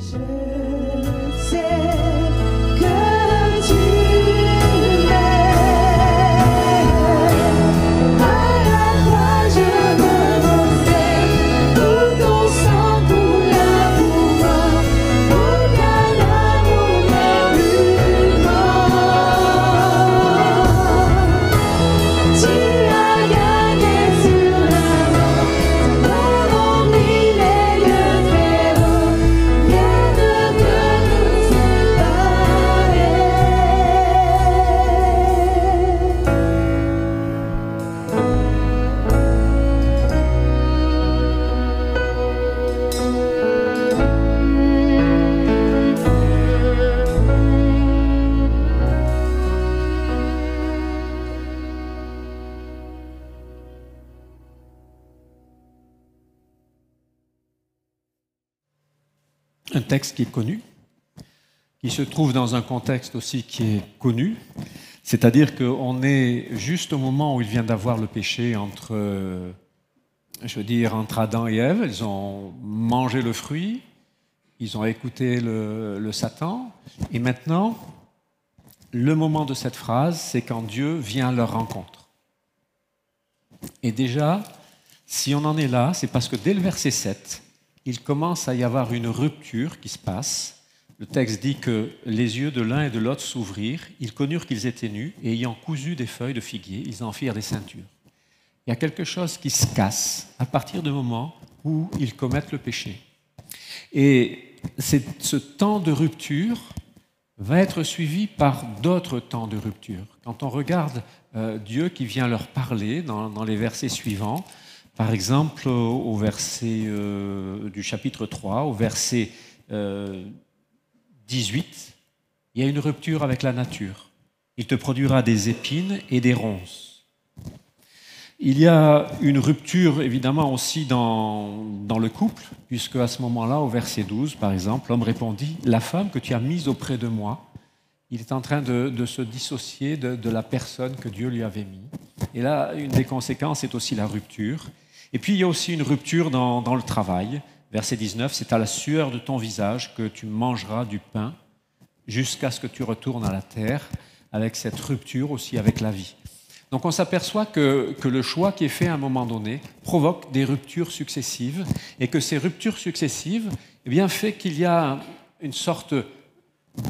Share. Texte qui est connu, qui se trouve dans un contexte aussi qui est connu, c'est-à-dire qu'on est juste au moment où il vient d'avoir le péché entre, je veux dire, entre Adam et Ève, ils ont mangé le fruit, ils ont écouté le, le Satan, et maintenant, le moment de cette phrase, c'est quand Dieu vient à leur rencontre. Et déjà, si on en est là, c'est parce que dès le verset 7, il commence à y avoir une rupture qui se passe. Le texte dit que les yeux de l'un et de l'autre s'ouvrirent, ils connurent qu'ils étaient nus, et ayant cousu des feuilles de figuier, ils en firent des ceintures. Il y a quelque chose qui se casse à partir du moment où ils commettent le péché. Et ce temps de rupture va être suivi par d'autres temps de rupture. Quand on regarde euh, Dieu qui vient leur parler dans les versets suivants, par exemple, au verset euh, du chapitre 3, au verset 18, euh, il y a une rupture avec la nature. Il te produira des épines et des ronces. Il y a une rupture évidemment aussi dans, le couple, puisque à ce moment-là, au verset 12, par exemple, l'homme répondit, La femme que tu as mise auprès de moi, il est en train de, se dissocier de, de la personne que Dieu lui avait mis. Et là, une des conséquences est aussi la rupture. Et puis il y a aussi une rupture dans, le travail. Verset 19, c'est à la sueur de ton visage que tu mangeras du pain jusqu'à ce que tu retournes à la terre, avec cette rupture aussi avec la vie. Donc on s'aperçoit que, que, le choix qui est fait à un moment donné provoque des ruptures successives et que ces ruptures successives eh bien, fait qu'il y a une sorte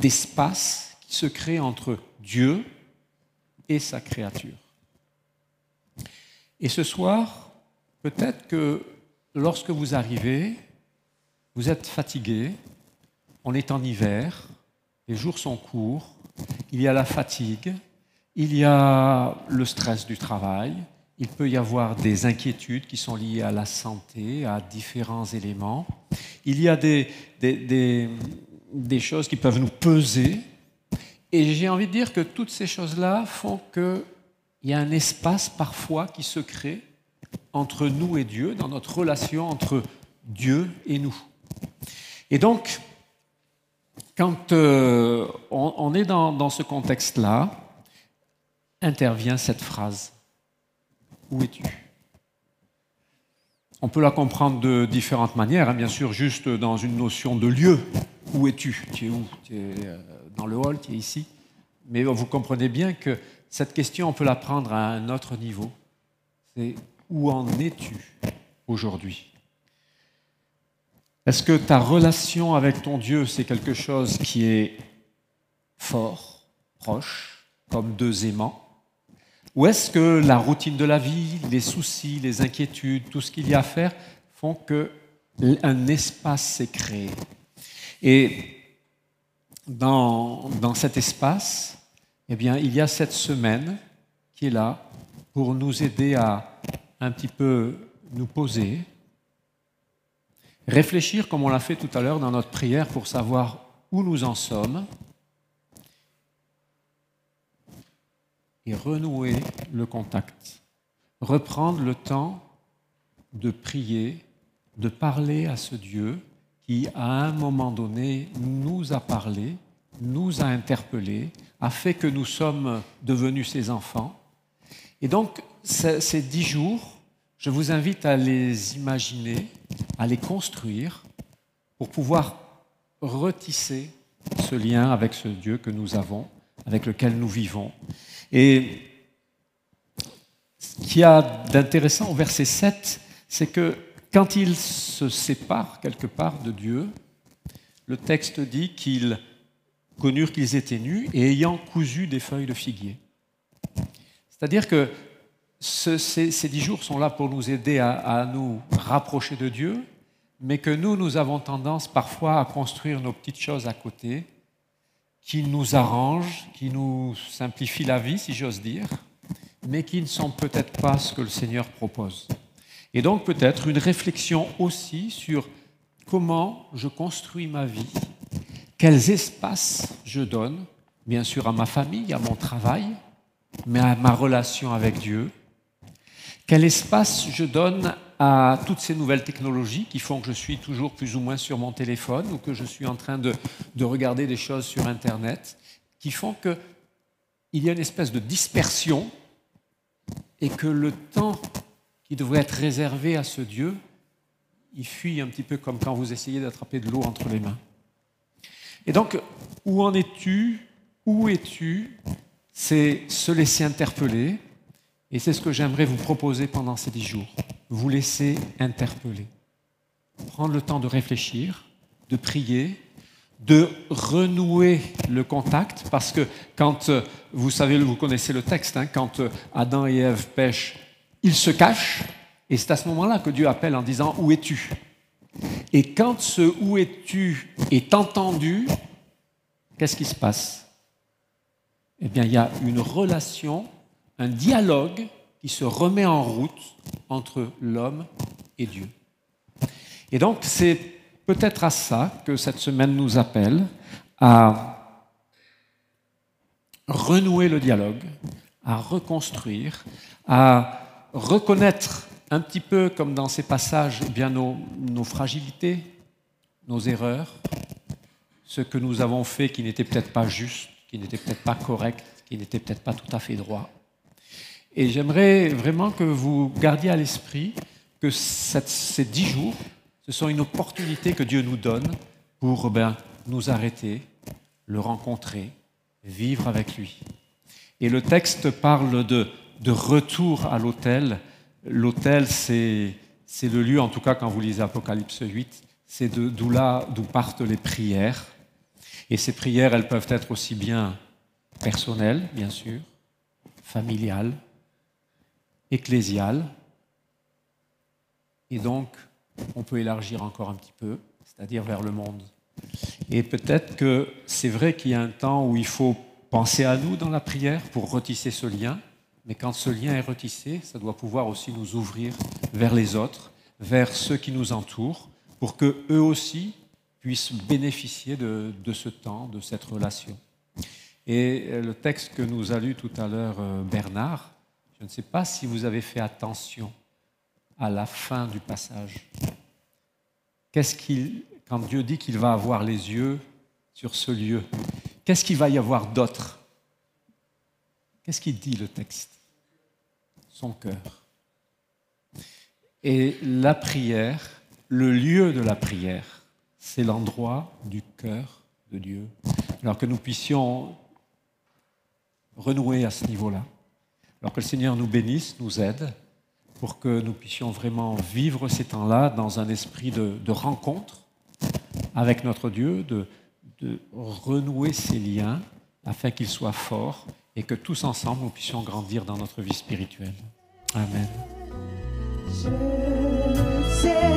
d'espace qui se crée entre Dieu et sa créature. Et ce soir, Peut-être que lorsque vous arrivez, vous êtes fatigué, on est en hiver, les jours sont courts, il y a la fatigue, il y a le stress du travail, il peut y avoir des inquiétudes qui sont liées à la santé, à différents éléments. Il y a des, choses qui peuvent nous peser. Et j'ai envie de dire que toutes ces choses-là font qu'il y a un espace parfois qui se crée entre nous et Dieu, dans notre relation entre Dieu et nous. Et donc, quand euh, on, est dans, ce contexte-là, intervient cette phrase. Où es-tu? On peut la comprendre de différentes manières, hein, bien sûr, juste dans une notion de lieu. Où es-tu? Tu es où? Tu es euh, dans le hall, tu es ici. Mais vous comprenez bien que cette question, on peut la prendre à un autre niveau. C'est où en es-tu aujourd'hui? Est-ce que ta relation avec ton Dieu, c'est quelque chose qui est fort, proche, comme deux aimants? Ou est-ce que la routine de la vie, les soucis, les inquiétudes, tout ce qu'il y a à faire font que un espace s'est créé? Et dans, dans cet espace, eh bien, il y a cette semaine qui est là pour nous aider à un petit peu nous poser, réfléchir comme on l'a fait tout à l'heure dans notre prière pour savoir où nous en sommes et renouer le contact, reprendre le temps de prier, de parler à ce Dieu qui, à un moment donné, nous a parlé, nous a interpellés, a fait que nous sommes devenus ses enfants. Et donc, ces dix jours, je vous invite à les imaginer, à les construire pour pouvoir retisser ce lien avec ce Dieu que nous avons, avec lequel nous vivons. Et ce qu'il y a d'intéressant au verset 7, c'est que quand ils se séparent quelque part de Dieu, le texte dit qu'ils connurent qu'ils étaient nus et ayant cousu des feuilles de figuier. C'est-à-dire que ces, dix jours sont là pour nous aider à, nous rapprocher de Dieu, mais que nous, nous avons tendance parfois à construire nos petites choses à côté, qui nous arrangent, qui nous simplifient la vie, si j'ose dire, mais qui ne sont peut-être pas ce que le Seigneur propose. Et donc peut-être une réflexion aussi sur comment je construis ma vie, quels espaces je donne, bien sûr à ma famille, à mon travail, mais à ma relation avec Dieu. Quel espace je donne à toutes ces nouvelles technologies qui font que je suis toujours plus ou moins sur mon téléphone ou que je suis en train de, regarder des choses sur Internet, qui font qu'il y a une espèce de dispersion et que le temps qui devrait être réservé à ce Dieu, il fuit un petit peu comme quand vous essayez d'attraper de l'eau entre les mains. Et donc, où en es-tu? Où es-tu? C'est se laisser interpeller, et c'est ce que j'aimerais vous proposer pendant ces dix jours. Vous laisser interpeller. Prendre le temps de réfléchir, de prier, de renouer le contact, parce que quand, euh, vous savez, vous connaissez le texte, hein, quand euh, Adam et Ève pêchent, ils se cachent, et c'est à ce moment-là que Dieu appelle en disant Où es-tu? Et quand ce Où es-tu est entendu, qu'est-ce qui se passe? Eh bien, il y a une relation, un dialogue qui se remet en route entre l'homme et Dieu. Et donc, c'est peut-être à ça que cette semaine nous appelle, à renouer le dialogue, à reconstruire, à reconnaître un petit peu comme dans ces passages eh bien nos, nos fragilités, nos erreurs, ce que nous avons fait qui n'était peut-être pas juste, qui n'était peut-être pas correct, qui n'était peut-être pas tout à fait droit. Et j'aimerais vraiment que vous gardiez à l'esprit que ces dix jours, ce sont une opportunité que Dieu nous donne pour ben, nous arrêter, le rencontrer, vivre avec lui. Et le texte parle de, retour à l'autel. L'autel, c'est, le lieu, en tout cas quand vous lisez Apocalypse 8, c'est d'où partent les prières. Et ces prières, elles peuvent être aussi bien personnelles, bien sûr, familiales, ecclésiales. Et donc, on peut élargir encore un petit peu, c'est-à-dire vers le monde. Et peut-être que c'est vrai qu'il y a un temps où il faut penser à nous dans la prière pour retisser ce lien, mais quand ce lien est retissé, ça doit pouvoir aussi nous ouvrir vers les autres, vers ceux qui nous entourent, pour que eux aussi puissent bénéficier de, ce temps, de cette relation. Et le texte que nous a lu tout à l'heure euh, Bernard, je ne sais pas si vous avez fait attention à la fin du passage. Qu'est-ce qu'il, quand Dieu dit qu'il va avoir les yeux sur ce lieu, qu'est-ce qu'il va y avoir d'autre? Qu'est-ce qu'il dit le texte? Son cœur. Et la prière, le lieu de la prière, c'est l'endroit du cœur de Dieu. Alors que nous puissions renouer à ce niveau-là. Alors que le Seigneur nous bénisse, nous aide, pour que nous puissions vraiment vivre ces temps-là dans un esprit de, rencontre avec notre Dieu, de, renouer ces liens afin qu'ils soient forts et que tous ensemble nous puissions grandir dans notre vie spirituelle. Amen. Je sais